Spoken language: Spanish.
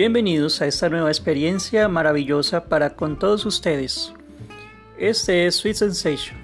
Bienvenidos a esta nueva experiencia maravillosa para con todos ustedes. Este es Sweet Sensation.